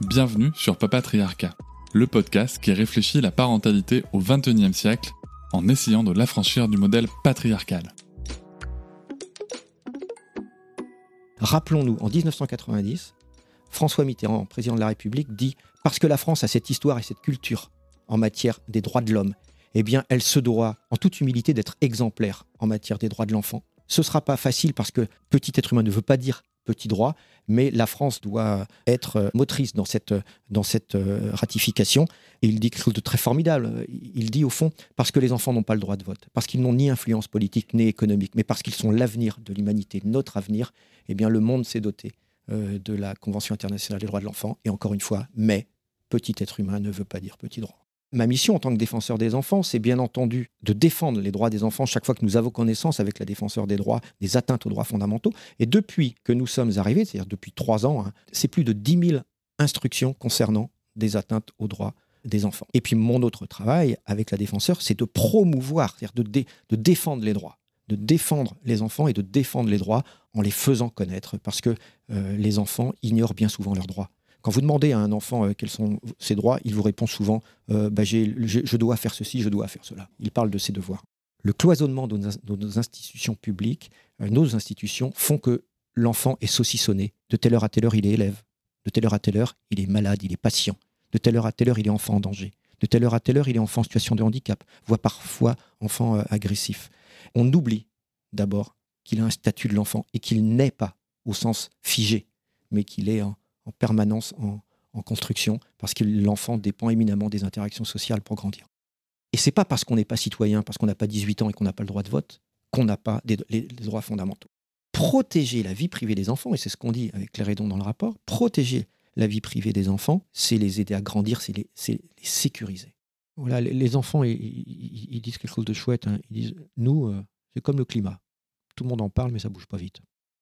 Bienvenue sur Papatriarcat, le podcast qui réfléchit la parentalité au XXIe siècle en essayant de l'affranchir du modèle patriarcal. Rappelons-nous, en 1990, François Mitterrand, président de la République, dit Parce que la France a cette histoire et cette culture en matière des droits de l'homme, eh bien, elle se doit, en toute humilité, d'être exemplaire en matière des droits de l'enfant. Ce ne sera pas facile parce que petit être humain ne veut pas dire petit droit, mais la France doit être euh, motrice dans cette, cette euh, ratification. Et il dit quelque chose de très formidable. Il dit au fond, parce que les enfants n'ont pas le droit de vote, parce qu'ils n'ont ni influence politique ni économique, mais parce qu'ils sont l'avenir de l'humanité, notre avenir, eh bien le monde s'est doté euh, de la Convention internationale des droits de l'enfant. Et encore une fois, mais petit être humain ne veut pas dire petit droit. Ma mission en tant que défenseur des enfants, c'est bien entendu de défendre les droits des enfants chaque fois que nous avons connaissance avec la défenseur des droits, des atteintes aux droits fondamentaux. Et depuis que nous sommes arrivés, c'est-à-dire depuis trois ans, hein, c'est plus de 10 000 instructions concernant des atteintes aux droits des enfants. Et puis mon autre travail avec la défenseur, c'est de promouvoir, c'est-à-dire de, défendre les droits de défendre les enfants et de défendre les droits en les faisant connaître, parce que euh, les enfants ignorent bien souvent leurs droits. Quand vous demandez à un enfant euh, quels sont ses droits, il vous répond souvent euh, bah, je dois faire ceci, je dois faire cela. Il parle de ses devoirs. Le cloisonnement de nos, institutions publiques, euh, nos institutions, font que l'enfant est saucissonné. De telle heure à telle heure, il est élève. De telle heure à telle heure, il est malade, il est patient. De telle heure à telle heure, il est enfant en danger. De telle heure à telle heure, il est enfant en situation de handicap, voire parfois enfant agressif. On oublie d'abord qu'il a un statut de l'enfant et qu'il n'est pas au sens figé, mais qu'il est en, en permanence en, construction, parce que l'enfant dépend éminemment des interactions sociales pour grandir. Et c'est pas parce qu'on n'est pas citoyen, parce qu'on n'a pas 18 ans et qu'on n'a pas le droit de vote, qu'on n'a pas des, les, droits fondamentaux. Protéger la vie privée des enfants, et c'est ce qu'on dit avec Claire Edon dans le rapport, protéger la vie privée des enfants, c'est les aider à grandir, c'est les, les, sécuriser. Voilà, les, enfants, ils, disent quelque chose de chouette. Hein. Ils disent, nous, euh, c'est comme le climat. Tout le monde en parle, mais ça bouge pas vite.